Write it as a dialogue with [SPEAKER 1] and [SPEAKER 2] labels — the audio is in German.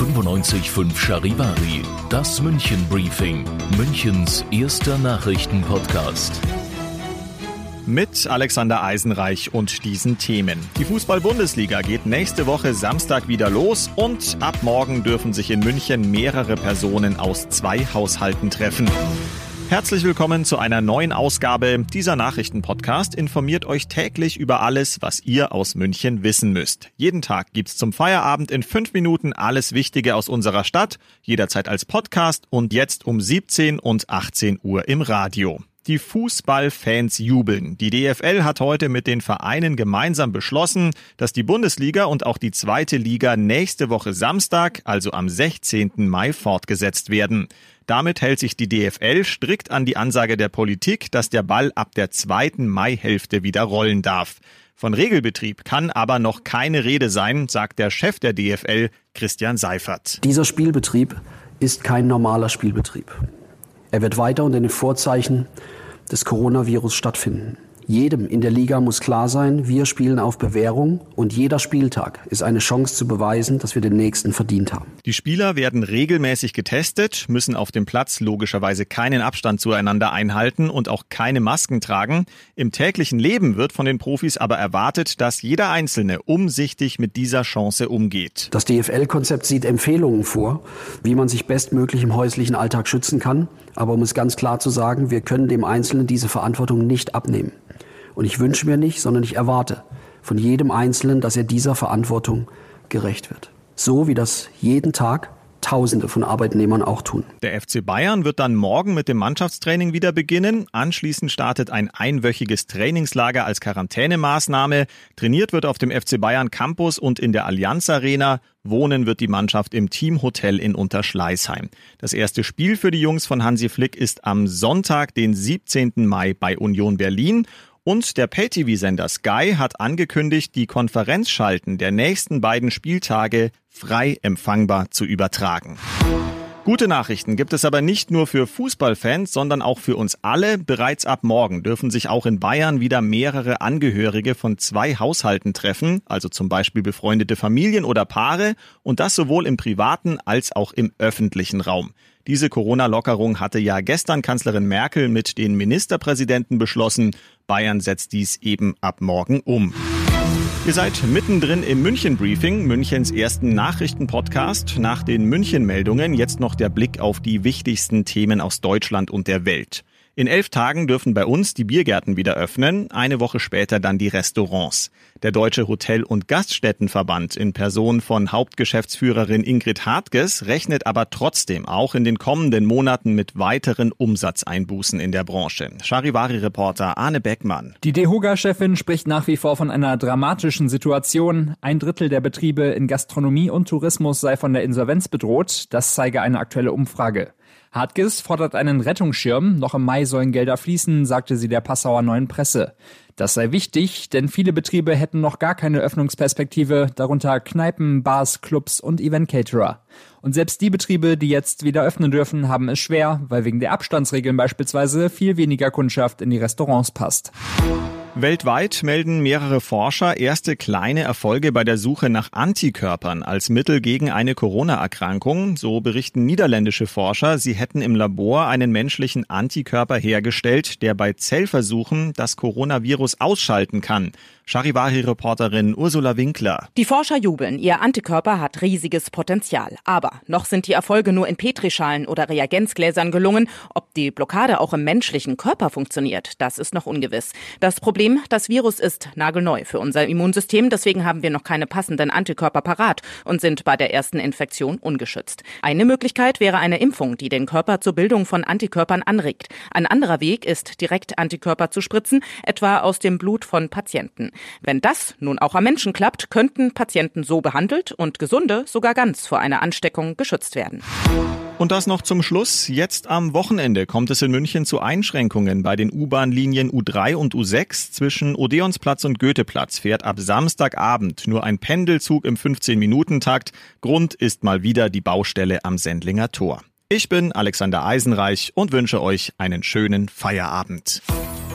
[SPEAKER 1] 95.5 Charivari, das München Briefing, Münchens erster Nachrichtenpodcast.
[SPEAKER 2] Mit Alexander Eisenreich und diesen Themen. Die Fußball-Bundesliga geht nächste Woche Samstag wieder los und ab morgen dürfen sich in München mehrere Personen aus zwei Haushalten treffen. Herzlich willkommen zu einer neuen Ausgabe. Dieser Nachrichtenpodcast informiert euch täglich über alles, was ihr aus München wissen müsst. Jeden Tag gibt's zum Feierabend in fünf Minuten alles Wichtige aus unserer Stadt, jederzeit als Podcast und jetzt um 17 und 18 Uhr im Radio. Die Fußballfans jubeln. Die DFL hat heute mit den Vereinen gemeinsam beschlossen, dass die Bundesliga und auch die zweite Liga nächste Woche Samstag, also am 16. Mai, fortgesetzt werden. Damit hält sich die DFL strikt an die Ansage der Politik, dass der Ball ab der zweiten Maihälfte wieder rollen darf. Von Regelbetrieb kann aber noch keine Rede sein, sagt der Chef der DFL, Christian Seifert.
[SPEAKER 3] Dieser Spielbetrieb ist kein normaler Spielbetrieb. Er wird weiter unter den Vorzeichen des Coronavirus stattfinden. Jedem in der Liga muss klar sein, wir spielen auf Bewährung und jeder Spieltag ist eine Chance zu beweisen, dass wir den nächsten verdient haben.
[SPEAKER 2] Die Spieler werden regelmäßig getestet, müssen auf dem Platz logischerweise keinen Abstand zueinander einhalten und auch keine Masken tragen. Im täglichen Leben wird von den Profis aber erwartet, dass jeder Einzelne umsichtig mit dieser Chance umgeht.
[SPEAKER 3] Das DFL-Konzept sieht Empfehlungen vor, wie man sich bestmöglich im häuslichen Alltag schützen kann. Aber um es ganz klar zu sagen, wir können dem Einzelnen diese Verantwortung nicht abnehmen. Und ich wünsche mir nicht, sondern ich erwarte von jedem Einzelnen, dass er dieser Verantwortung gerecht wird. So wie das jeden Tag Tausende von Arbeitnehmern auch tun.
[SPEAKER 2] Der FC Bayern wird dann morgen mit dem Mannschaftstraining wieder beginnen. Anschließend startet ein einwöchiges Trainingslager als Quarantänemaßnahme. Trainiert wird auf dem FC Bayern Campus und in der Allianz Arena. Wohnen wird die Mannschaft im Teamhotel in Unterschleißheim. Das erste Spiel für die Jungs von Hansi Flick ist am Sonntag, den 17. Mai bei Union Berlin. Und der Pay-TV-Sender Sky hat angekündigt, die Konferenzschalten der nächsten beiden Spieltage frei empfangbar zu übertragen. Gute Nachrichten gibt es aber nicht nur für Fußballfans, sondern auch für uns alle. Bereits ab morgen dürfen sich auch in Bayern wieder mehrere Angehörige von zwei Haushalten treffen, also zum Beispiel befreundete Familien oder Paare, und das sowohl im privaten als auch im öffentlichen Raum. Diese Corona-Lockerung hatte ja gestern Kanzlerin Merkel mit den Ministerpräsidenten beschlossen. Bayern setzt dies eben ab morgen um. Ihr seid mittendrin im München-Briefing, Münchens ersten Nachrichtenpodcast. Nach den München-Meldungen jetzt noch der Blick auf die wichtigsten Themen aus Deutschland und der Welt. In elf Tagen dürfen bei uns die Biergärten wieder öffnen, eine Woche später dann die Restaurants. Der Deutsche Hotel- und Gaststättenverband in Person von Hauptgeschäftsführerin Ingrid Hartges rechnet aber trotzdem auch in den kommenden Monaten mit weiteren Umsatzeinbußen in der Branche. Charivari-Reporter Arne Beckmann.
[SPEAKER 4] Die DEHOGA-Chefin spricht nach wie vor von einer dramatischen Situation. Ein Drittel der Betriebe in Gastronomie und Tourismus sei von der Insolvenz bedroht. Das zeige eine aktuelle Umfrage. Hartges fordert einen Rettungsschirm. Noch im Mai sollen Gelder fließen, sagte sie der Passauer Neuen Presse. Das sei wichtig, denn viele Betriebe hätten noch gar keine Öffnungsperspektive, darunter Kneipen, Bars, Clubs und Event-Caterer. Und selbst die Betriebe, die jetzt wieder öffnen dürfen, haben es schwer, weil wegen der Abstandsregeln beispielsweise viel weniger Kundschaft in die Restaurants passt.
[SPEAKER 2] Weltweit melden mehrere Forscher erste kleine Erfolge bei der Suche nach Antikörpern als Mittel gegen eine Corona-Erkrankung. So berichten niederländische Forscher, sie hätten im Labor einen menschlichen Antikörper hergestellt, der bei Zellversuchen das Coronavirus ausschalten kann. Charivari-Reporterin Ursula Winkler.
[SPEAKER 5] Die Forscher jubeln. Ihr Antikörper hat riesiges Potenzial. Aber noch sind die Erfolge nur in Petrischalen oder Reagenzgläsern gelungen. Ob die Blockade auch im menschlichen Körper funktioniert, das ist noch ungewiss. Das Problem, das Virus ist nagelneu für unser Immunsystem. Deswegen haben wir noch keine passenden Antikörper parat und sind bei der ersten Infektion ungeschützt. Eine Möglichkeit wäre eine Impfung, die den Körper zur Bildung von Antikörpern anregt. Ein anderer Weg ist, direkt Antikörper zu spritzen, etwa aus dem Blut von Patienten. Wenn das nun auch am Menschen klappt, könnten Patienten so behandelt und Gesunde sogar ganz vor einer Ansteckung geschützt werden.
[SPEAKER 2] Und das noch zum Schluss. Jetzt am Wochenende kommt es in München zu Einschränkungen bei den U-Bahn-Linien U3 und U6. Zwischen Odeonsplatz und Goetheplatz fährt ab Samstagabend nur ein Pendelzug im 15-Minuten-Takt. Grund ist mal wieder die Baustelle am Sendlinger Tor. Ich bin Alexander Eisenreich und wünsche euch einen schönen Feierabend.